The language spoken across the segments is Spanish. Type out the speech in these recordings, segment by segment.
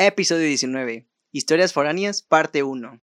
Episodio 19. Historias foráneas, parte 1.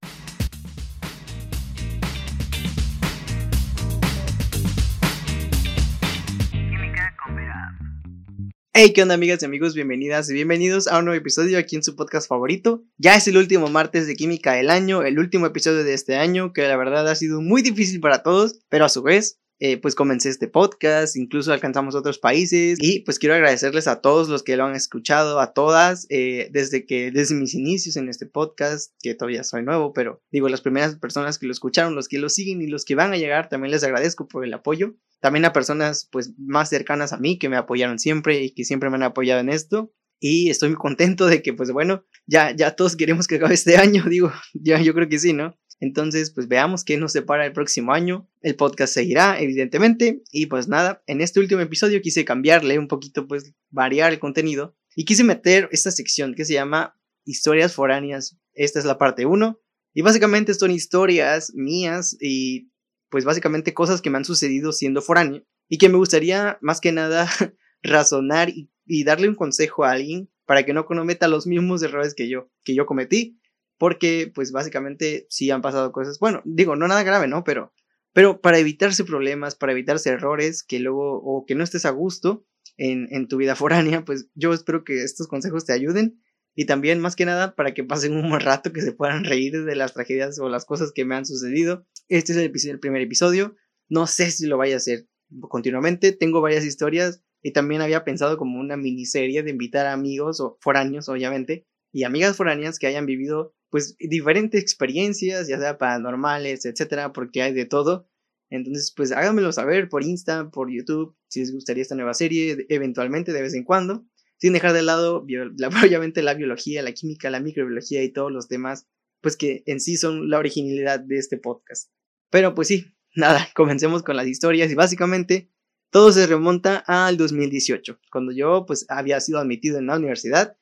Hey, ¿qué onda amigas y amigos? Bienvenidas y bienvenidos a un nuevo episodio aquí en su podcast favorito. Ya es el último martes de Química del año, el último episodio de este año, que la verdad ha sido muy difícil para todos, pero a su vez eh, pues comencé este podcast, incluso alcanzamos otros países y pues quiero agradecerles a todos los que lo han escuchado, a todas, eh, desde que, desde mis inicios en este podcast, que todavía soy nuevo, pero digo, las primeras personas que lo escucharon, los que lo siguen y los que van a llegar, también les agradezco por el apoyo. También a personas pues más cercanas a mí que me apoyaron siempre y que siempre me han apoyado en esto. Y estoy muy contento de que pues bueno, ya, ya todos queremos que acabe este año, digo, ya yo creo que sí, ¿no? Entonces, pues veamos qué nos separa el próximo año. El podcast seguirá, evidentemente. Y pues nada, en este último episodio quise cambiarle un poquito, pues variar el contenido. Y quise meter esta sección que se llama Historias foráneas. Esta es la parte 1. Y básicamente son historias mías y pues básicamente cosas que me han sucedido siendo foráneo. Y que me gustaría más que nada razonar y, y darle un consejo a alguien para que no cometa los mismos errores que yo, que yo cometí porque pues básicamente sí han pasado cosas, bueno, digo, no nada grave, ¿no? Pero, pero para evitarse problemas, para evitarse errores, que luego, o que no estés a gusto en, en tu vida foránea, pues yo espero que estos consejos te ayuden y también más que nada para que pasen un buen rato, que se puedan reír de las tragedias o las cosas que me han sucedido. Este es el, el primer episodio, no sé si lo vaya a hacer continuamente, tengo varias historias y también había pensado como una miniserie de invitar a amigos o foráneos, obviamente, y amigas foráneas que hayan vivido pues diferentes experiencias, ya sea paranormales, etcétera, porque hay de todo. Entonces, pues háganmelo saber por Insta, por YouTube, si les gustaría esta nueva serie, eventualmente, de vez en cuando, sin dejar de lado, la, obviamente, la biología, la química, la microbiología y todos los temas, pues que en sí son la originalidad de este podcast. Pero pues sí, nada, comencemos con las historias y básicamente todo se remonta al 2018, cuando yo pues había sido admitido en la universidad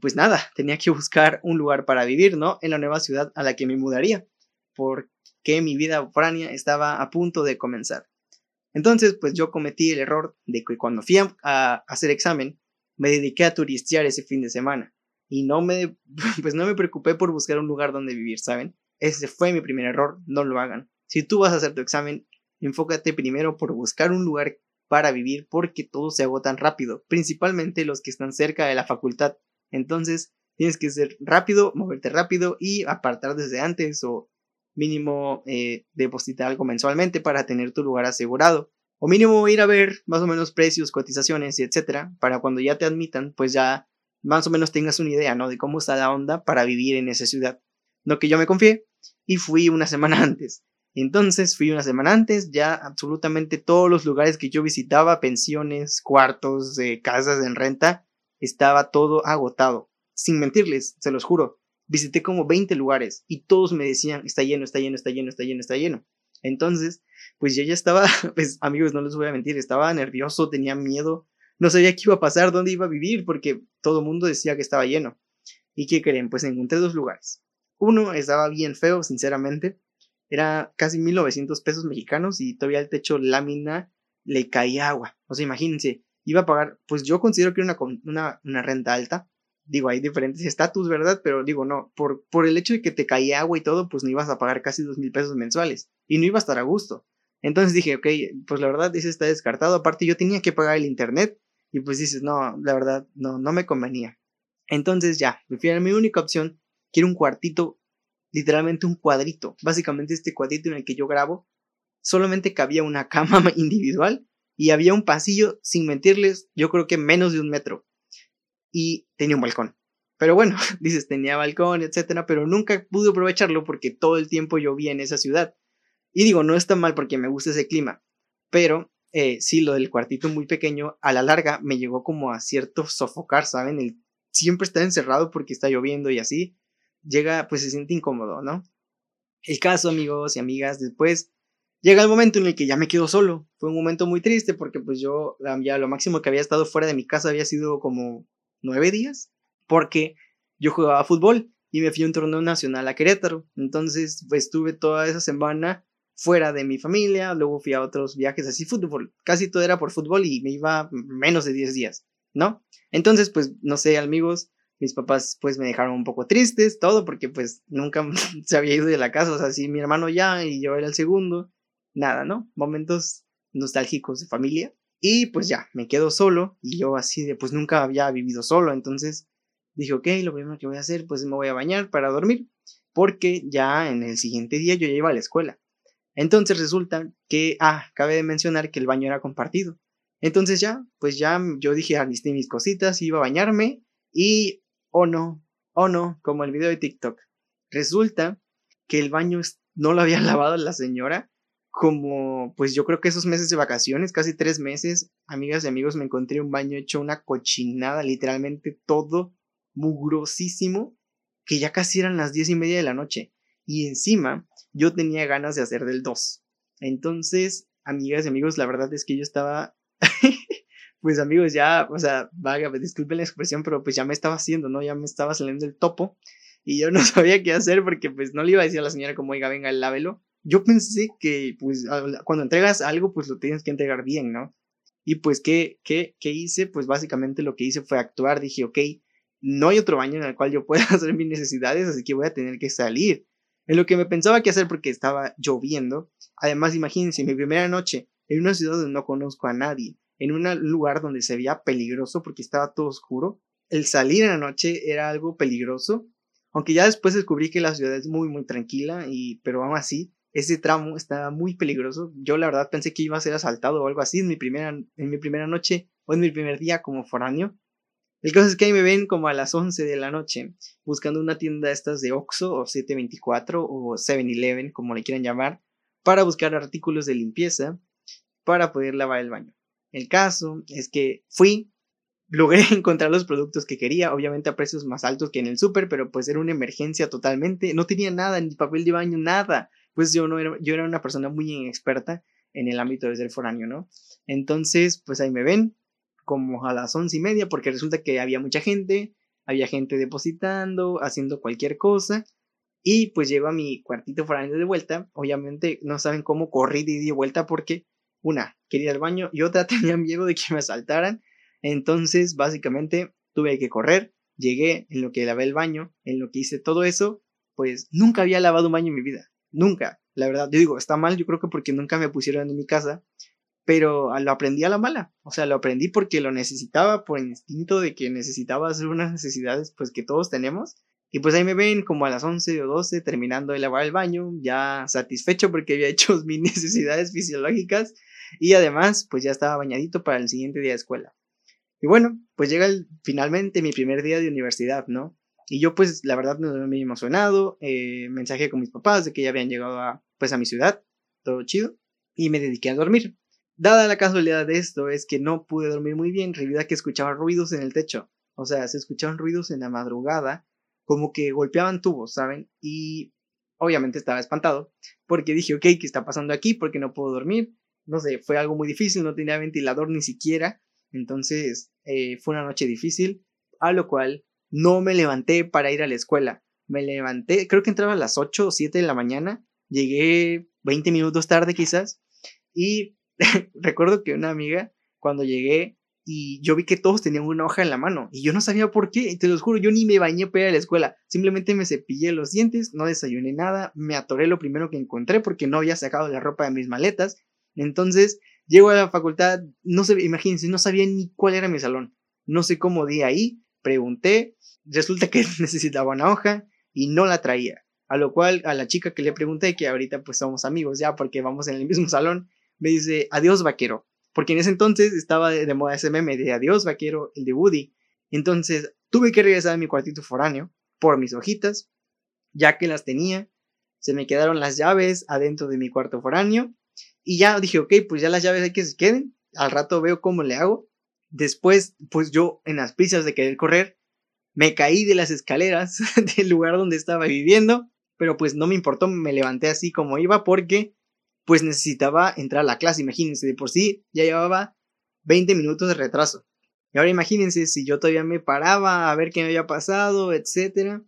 pues nada, tenía que buscar un lugar para vivir, ¿no? En la nueva ciudad a la que me mudaría, porque mi vida foránea estaba a punto de comenzar. Entonces, pues yo cometí el error de que cuando fui a, hacer examen, me dediqué a turistear ese fin de semana y no me, pues no me preocupé por buscar un lugar donde vivir, ¿saben? Ese fue mi primer error, no lo hagan. Si tú vas a hacer tu examen, enfócate primero por buscar un lugar para vivir porque todos se agotan rápido, principalmente los que están cerca de la facultad entonces, tienes que ser rápido, moverte rápido y apartar desde antes o mínimo eh, depositar algo mensualmente para tener tu lugar asegurado. O mínimo ir a ver más o menos precios, cotizaciones y etcétera, para cuando ya te admitan, pues ya más o menos tengas una idea, ¿no? De cómo está la onda para vivir en esa ciudad. No que yo me confié y fui una semana antes. Entonces fui una semana antes, ya absolutamente todos los lugares que yo visitaba, pensiones, cuartos, eh, casas en renta, estaba todo agotado. Sin mentirles, se los juro. Visité como 20 lugares y todos me decían, está lleno, está lleno, está lleno, está lleno, está lleno. Entonces, pues yo ya estaba, pues amigos, no les voy a mentir, estaba nervioso, tenía miedo, no sabía qué iba a pasar, dónde iba a vivir, porque todo el mundo decía que estaba lleno. ¿Y qué creen? Pues encontré dos lugares. Uno estaba bien feo, sinceramente. Era casi 1900 pesos mexicanos y todavía el techo lámina le caía agua. O sea, imagínense, iba a pagar, pues yo considero que era una, una, renta alta. Digo, hay diferentes estatus, ¿verdad? Pero digo, no, por, por el hecho de que te caía agua y todo, pues no ibas a pagar casi dos mil pesos mensuales y no iba a estar a gusto. Entonces dije, ok, pues la verdad, ese está descartado. Aparte, yo tenía que pagar el internet y pues dices, no, la verdad, no, no me convenía. Entonces ya, me fui a mi única opción, quiero un cuartito, literalmente un cuadrito. Básicamente este cuadrito en el que yo grabo, solamente cabía una cama individual y había un pasillo, sin mentirles, yo creo que menos de un metro. Y tenía un balcón. Pero bueno, dices, tenía balcón, etcétera, pero nunca pude aprovecharlo porque todo el tiempo llovía en esa ciudad. Y digo, no está mal porque me gusta ese clima, pero eh, sí, lo del cuartito muy pequeño, a la larga me llegó como a cierto sofocar, ¿saben? El siempre está encerrado porque está lloviendo y así, llega, pues se siente incómodo, ¿no? El caso, amigos y amigas, después llega el momento en el que ya me quedo solo. Fue un momento muy triste porque pues yo ya lo máximo que había estado fuera de mi casa había sido como nueve días porque yo jugaba fútbol y me fui a un torneo nacional a Querétaro. Entonces pues estuve toda esa semana fuera de mi familia, luego fui a otros viajes así fútbol, casi todo era por fútbol y me iba menos de diez días, ¿no? Entonces pues no sé amigos, Mis papás pues me dejaron un poco tristes, todo porque pues nunca se había ido de la casa, o sea, sí, mi hermano ya y yo era el segundo, nada, ¿no? Momentos nostálgicos de familia. Y pues ya, me quedo solo y yo así de pues nunca había vivido solo, entonces dije, ok, lo primero que voy a hacer pues me voy a bañar para dormir, porque ya en el siguiente día yo ya iba a la escuela. Entonces resulta que, ah, cabe de mencionar que el baño era compartido. Entonces ya, pues ya yo dije, alisté mis cositas, iba a bañarme y, oh no, oh no, como el video de TikTok. Resulta que el baño no lo había lavado la señora como, pues yo creo que esos meses de vacaciones, casi tres meses, amigas y amigos, me encontré un baño hecho una cochinada, literalmente todo mugrosísimo, que ya casi eran las diez y media de la noche. Y encima, yo tenía ganas de hacer del 2. Entonces, amigas y amigos, la verdad es que yo estaba, pues amigos, ya, o sea, vaga, disculpen la expresión, pero pues ya me estaba haciendo, ¿no? Ya me estaba saliendo el topo. Y yo no sabía qué hacer porque pues no le iba a decir a la señora como, oiga, venga, lávelo yo pensé que pues cuando entregas algo pues lo tienes que entregar bien, ¿no? Y pues ¿qué, qué, qué hice? Pues básicamente lo que hice fue actuar, dije, ok, no hay otro baño en el cual yo pueda hacer mis necesidades, así que voy a tener que salir. En lo que me pensaba que hacer porque estaba lloviendo. Además, imagínense, mi primera noche en una ciudad donde no conozco a nadie, en un lugar donde se veía peligroso porque estaba todo oscuro. El salir en la noche era algo peligroso, aunque ya después descubrí que la ciudad es muy, muy tranquila, y, pero aún así ese tramo estaba muy peligroso. Yo la verdad pensé que iba a ser asaltado o algo así en mi primera, en mi primera noche o en mi primer día como foráneo. El caso es que ahí me ven como a las 11 de la noche buscando una tienda de estas de Oxxo o 724 o 7-Eleven, como le quieran llamar, para buscar artículos de limpieza para poder lavar el baño. El caso es que fui, logré encontrar los productos que quería, obviamente a precios más altos que en el súper, pero pues era una emergencia totalmente. No tenía nada, ni papel de baño, nada pues yo no era, yo era una persona muy inexperta en el ámbito de ser foráneo, ¿no? Entonces, pues ahí me ven, como a las once y media, porque resulta que había mucha gente, había gente depositando, haciendo cualquier cosa, y pues llego a mi cuartito foráneo de vuelta, obviamente no saben cómo corrí de di vuelta porque una, quería ir al baño y otra tenía miedo de que me asaltaran, entonces básicamente tuve que correr, llegué en lo que lavé el baño, en lo que hice todo eso, pues nunca había lavado un baño en mi vida, Nunca, la verdad. Yo digo, está mal, yo creo que porque nunca me pusieron en mi casa, pero lo aprendí a la mala. O sea, lo aprendí porque lo necesitaba, por instinto de que necesitaba hacer unas necesidades, pues que todos tenemos. Y pues ahí me ven como a las 11 o 12 terminando de lavar el baño, ya satisfecho porque había hecho mis necesidades fisiológicas y además pues ya estaba bañadito para el siguiente día de escuela. Y bueno, pues llega finalmente mi primer día de universidad, ¿no? Y yo pues la verdad me muy emocionado, eh, mensaje con mis papás de que ya habían llegado a, pues, a mi ciudad, todo chido, y me dediqué a dormir. Dada la casualidad de esto es que no pude dormir muy bien, realidad que escuchaba ruidos en el techo, o sea, se escuchaban ruidos en la madrugada, como que golpeaban tubos, ¿saben? Y obviamente estaba espantado, porque dije, ok, ¿qué está pasando aquí? Porque no puedo dormir. No sé, fue algo muy difícil, no tenía ventilador ni siquiera, entonces eh, fue una noche difícil, a lo cual no me levanté para ir a la escuela. Me levanté, creo que entraba a las 8 o 7 de la mañana. Llegué 20 minutos tarde quizás. Y recuerdo que una amiga, cuando llegué, y yo vi que todos tenían una hoja en la mano. Y yo no sabía por qué. Te lo juro, yo ni me bañé para ir a la escuela. Simplemente me cepillé los dientes, no desayuné nada. Me atoré lo primero que encontré porque no había sacado la ropa de mis maletas. Entonces, llego a la facultad, no sé, imagínense, no sabía ni cuál era mi salón. No sé cómo di ahí. Pregunté, resulta que necesitaba una hoja y no la traía. A lo cual a la chica que le pregunté, que ahorita pues somos amigos ya porque vamos en el mismo salón, me dice, adiós vaquero. Porque en ese entonces estaba de, moda ese meme de adiós vaquero, el de Woody. Entonces tuve que regresar a mi cuartito foráneo por mis hojitas, ya que las tenía. Se me quedaron las llaves adentro de mi cuarto foráneo. Y ya dije, ok, pues ya las llaves hay que se queden. Al rato veo cómo le hago. Después, pues yo en las prisas de querer correr, me caí de las escaleras del lugar donde estaba viviendo, pero pues no me importó, me levanté así como iba porque pues necesitaba entrar a la clase, imagínense, de por sí ya llevaba 20 minutos de retraso. Y ahora imagínense si yo todavía me paraba a ver qué me había pasado, etcétera.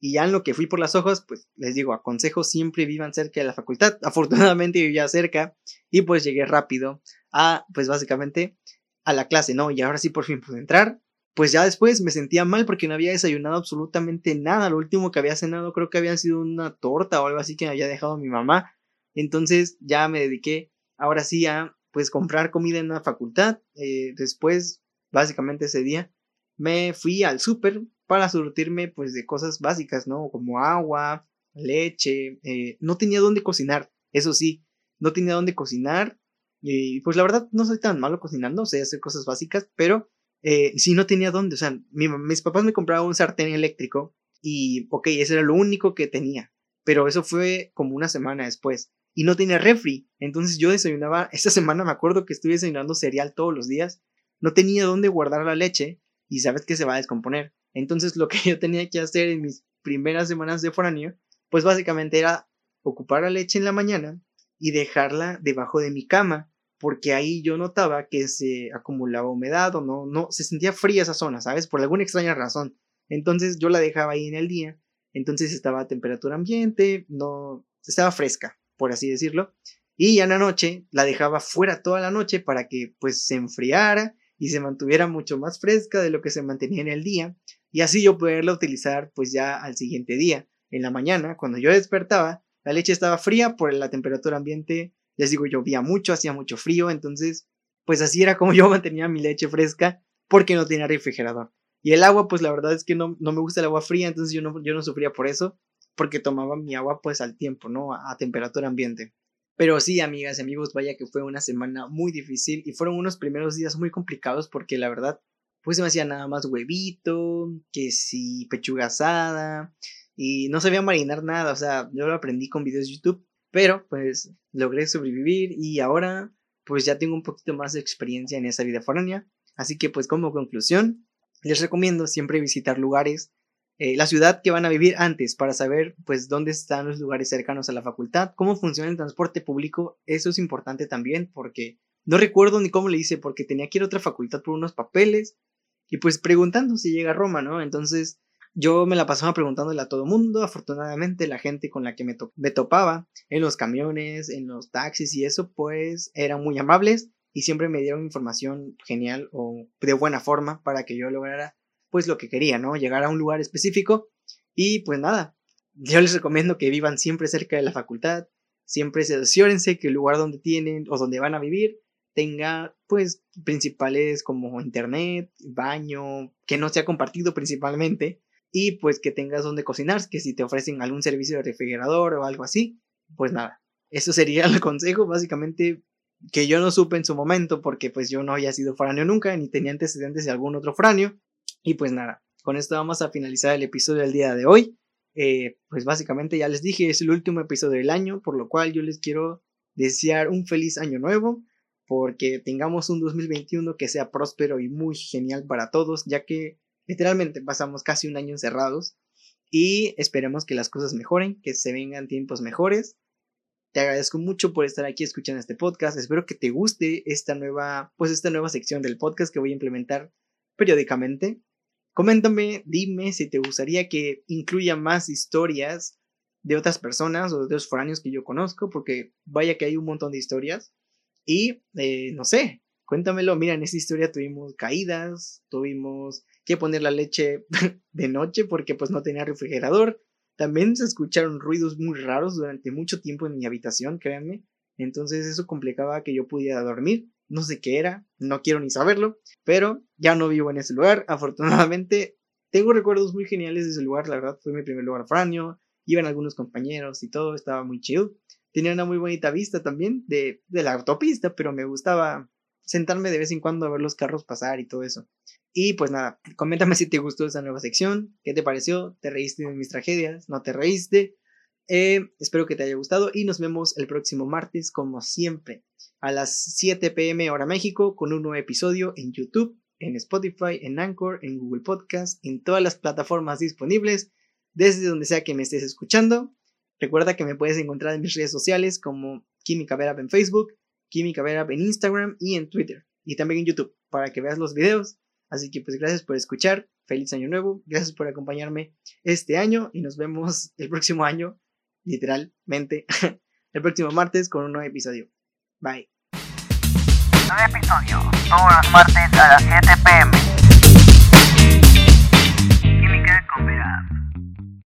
Y ya en lo que fui por las hojas, pues les digo, aconsejo siempre vivan cerca de la facultad. Afortunadamente vivía cerca y pues llegué rápido a, pues básicamente, a la clase, ¿no? Y ahora sí por fin pude entrar pues ya después me sentía mal porque no había desayunado absolutamente nada. Lo último que había cenado creo que había sido una torta o algo así que me había dejado mi mamá. Entonces ya me dediqué ahora sí a pues comprar comida en la facultad. Eh, después, básicamente ese día, me fui al súper para surtirme pues de cosas básicas, ¿no? Como agua, leche. Eh, no tenía dónde cocinar, eso sí, no tenía dónde cocinar. Y pues la verdad no soy tan malo cocinando, sé hacer cosas básicas, pero eh, sí no tenía dónde. O sea, mis papás me compraban un sartén eléctrico y, ok, ese era lo único que tenía. Pero eso fue como una semana después. Y no tenía refri. Entonces yo desayunaba, esta semana me acuerdo que estuve desayunando cereal todos los días. No tenía dónde guardar la leche y sabes que se va a descomponer. Entonces lo que yo tenía que hacer en mis primeras semanas de foráneo, pues básicamente era ocupar la leche en la mañana y dejarla debajo de mi cama, porque ahí yo notaba que se acumulaba humedad o no, no, se sentía fría esa zona, ¿sabes? Por alguna extraña razón. Entonces yo la dejaba ahí en el día, entonces estaba a temperatura ambiente, no, estaba fresca, por así decirlo, y ya en la noche la dejaba fuera toda la noche para que pues se enfriara y se mantuviera mucho más fresca de lo que se mantenía en el día, y así yo poderla utilizar pues ya al siguiente día. En la mañana, cuando yo despertaba, la leche estaba fría por la temperatura ambiente. Les digo, llovía mucho, hacía mucho frío, entonces, pues así era como yo mantenía mi leche fresca porque no tenía refrigerador. Y el agua, pues la verdad es que no, no me gusta el agua fría, entonces yo no, yo no sufría por eso, porque tomaba mi agua pues al tiempo, ¿no? A, temperatura ambiente. Pero sí, amigas y amigos, vaya que fue una semana muy difícil y fueron unos primeros días muy complicados porque la verdad, pues se me hacía nada más huevito, que si pechuga asada, y no sabía marinar nada, o sea, yo lo aprendí con videos de YouTube, pero pues logré sobrevivir y ahora pues ya tengo un poquito más de experiencia en esa vida foránea, así que pues como conclusión, les recomiendo siempre visitar lugares, eh, la ciudad que van a vivir antes para saber pues dónde están los lugares cercanos a la facultad, cómo funciona el transporte público, eso es importante también porque no recuerdo ni cómo le hice porque tenía que ir a otra facultad por unos papeles y pues preguntando si llega a Roma, ¿no? Entonces yo me la pasaba preguntándole a todo mundo. Afortunadamente, la gente con la que me, topaba en los camiones, en los taxis y eso, pues eran muy amables y siempre me dieron información genial o de buena forma para que yo lograra pues lo que quería, ¿no? Llegar a un lugar específico y pues nada, yo les recomiendo que vivan siempre cerca de la facultad, siempre se asegúrense que el lugar donde tienen o donde van a vivir tenga pues principales como internet, baño, que no sea compartido principalmente y pues que tengas donde cocinar, que si te ofrecen algún servicio de refrigerador o algo así, pues nada, eso sería el consejo básicamente que yo no supe en su momento porque pues yo no había sido foráneo nunca ni tenía antecedentes de algún otro foráneo y pues nada, con esto vamos a finalizar el episodio del día de hoy. Eh, pues básicamente ya les dije, es el último episodio del año, por lo cual yo les quiero desear un feliz año nuevo, porque tengamos un 2021 que sea próspero y muy genial para todos, ya que Literalmente pasamos casi un año encerrados y esperemos que las cosas mejoren, que se vengan tiempos mejores. Te agradezco mucho por estar aquí escuchando este podcast. Espero que te guste esta nueva, pues esta nueva sección del podcast que voy a implementar periódicamente. Coméntame, dime si te gustaría que incluya más historias de otras personas o de otros foráneos que yo conozco, porque vaya que hay un montón de historias. Y eh, no sé, cuéntamelo. Mira, en esta historia tuvimos caídas, tuvimos que poner la leche de noche porque pues no tenía refrigerador. También se escucharon ruidos muy raros durante mucho tiempo en mi habitación, créanme. Entonces eso complicaba que yo pudiera dormir. No sé qué era, no quiero ni saberlo, pero ya no vivo en ese lugar. Afortunadamente, tengo recuerdos muy geniales de ese lugar. La verdad, fue mi primer lugar franio. Iban algunos compañeros y todo, estaba muy chill. Tenía una muy bonita vista también de, de la autopista, pero me gustaba sentarme de vez en cuando a ver los carros pasar y todo eso. Y pues nada, coméntame si te gustó esta nueva sección, qué te pareció, te reíste de mis tragedias, no te reíste. Eh, espero que te haya gustado y nos vemos el próximo martes como siempre a las 7 pm hora México con un nuevo episodio en YouTube, en Spotify, en Anchor, en Google Podcast, en todas las plataformas disponibles, desde donde sea que me estés escuchando. Recuerda que me puedes encontrar en mis redes sociales como Química Verab en Facebook, Química Verab en Instagram y en Twitter y también en YouTube para que veas los videos Así que pues gracias por escuchar, feliz año nuevo, gracias por acompañarme este año y nos vemos el próximo año, literalmente, el próximo martes con un nuevo episodio. Bye. Nuevo episodio, todos los martes a las 7 pm. It Up.